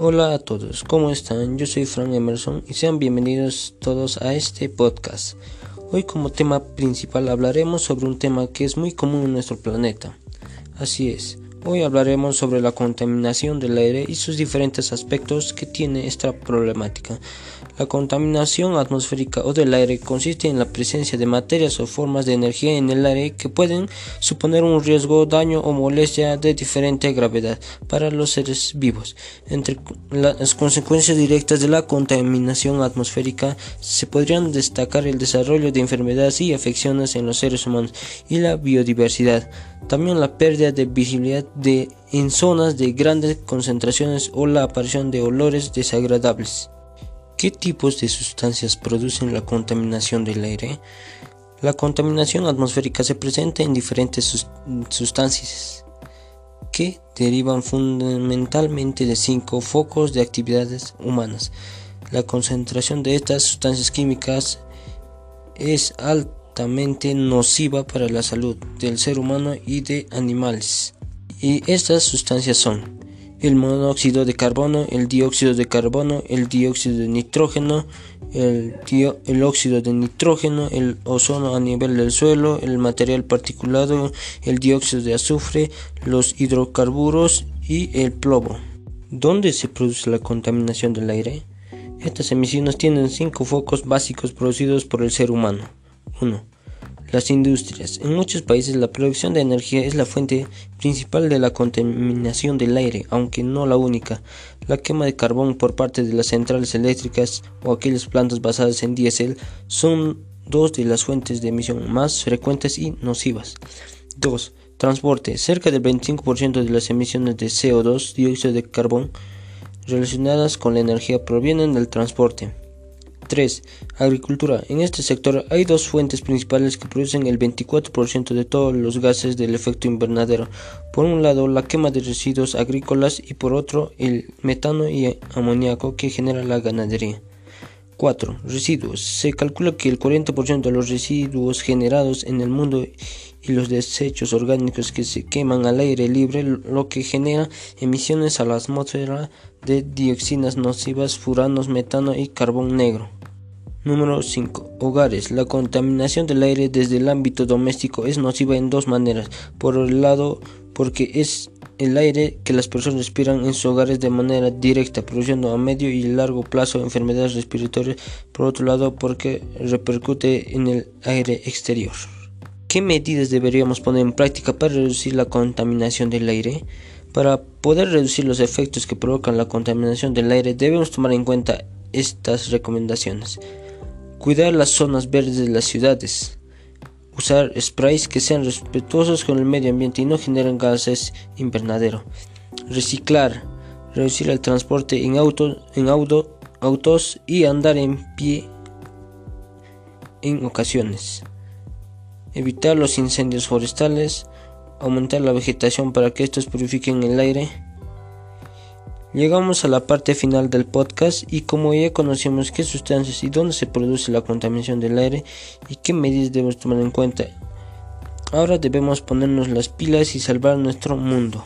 Hola a todos, ¿cómo están? Yo soy Frank Emerson y sean bienvenidos todos a este podcast. Hoy como tema principal hablaremos sobre un tema que es muy común en nuestro planeta. Así es, hoy hablaremos sobre la contaminación del aire y sus diferentes aspectos que tiene esta problemática. La contaminación atmosférica o del aire consiste en la presencia de materias o formas de energía en el aire que pueden suponer un riesgo, daño o molestia de diferente gravedad para los seres vivos. Entre las consecuencias directas de la contaminación atmosférica se podrían destacar el desarrollo de enfermedades y afecciones en los seres humanos y la biodiversidad. También la pérdida de visibilidad en zonas de grandes concentraciones o la aparición de olores desagradables. ¿Qué tipos de sustancias producen la contaminación del aire? La contaminación atmosférica se presenta en diferentes sustancias que derivan fundamentalmente de cinco focos de actividades humanas. La concentración de estas sustancias químicas es altamente nociva para la salud del ser humano y de animales. Y estas sustancias son el monóxido de carbono, el dióxido de carbono, el dióxido de nitrógeno, el, el, óxido de nitrógeno, el ozono a nivel del suelo, el material particulado, el dióxido de azufre, los hidrocarburos y el plomo. ¿Dónde se produce la contaminación del aire? Estas emisiones tienen cinco focos básicos producidos por el ser humano. 1. Las industrias. En muchos países la producción de energía es la fuente principal de la contaminación del aire, aunque no la única. La quema de carbón por parte de las centrales eléctricas o aquellas plantas basadas en diésel son dos de las fuentes de emisión más frecuentes y nocivas. 2. Transporte. Cerca del 25% de las emisiones de CO2, dióxido de carbón, relacionadas con la energía provienen del transporte. 3. Agricultura. En este sector hay dos fuentes principales que producen el 24% de todos los gases del efecto invernadero. Por un lado, la quema de residuos agrícolas y por otro, el metano y amoníaco que genera la ganadería. 4. Residuos. Se calcula que el 40% de los residuos generados en el mundo y los desechos orgánicos que se queman al aire libre, lo que genera emisiones a la atmósfera de dioxinas nocivas, furanos, metano y carbón negro. Número 5. Hogares. La contaminación del aire desde el ámbito doméstico es nociva en dos maneras. Por un lado, porque es el aire que las personas respiran en sus hogares de manera directa, produciendo a medio y largo plazo enfermedades respiratorias. Por otro lado, porque repercute en el aire exterior. ¿Qué medidas deberíamos poner en práctica para reducir la contaminación del aire? Para poder reducir los efectos que provocan la contaminación del aire, debemos tomar en cuenta estas recomendaciones. Cuidar las zonas verdes de las ciudades. Usar sprays que sean respetuosos con el medio ambiente y no generen gases invernadero. Reciclar. Reducir el transporte en, auto, en autos y andar en pie en ocasiones. Evitar los incendios forestales. Aumentar la vegetación para que estos purifiquen el aire Llegamos a la parte final del podcast y como ya conocemos qué sustancias y dónde se produce la contaminación del aire y qué medidas debemos tomar en cuenta, ahora debemos ponernos las pilas y salvar nuestro mundo.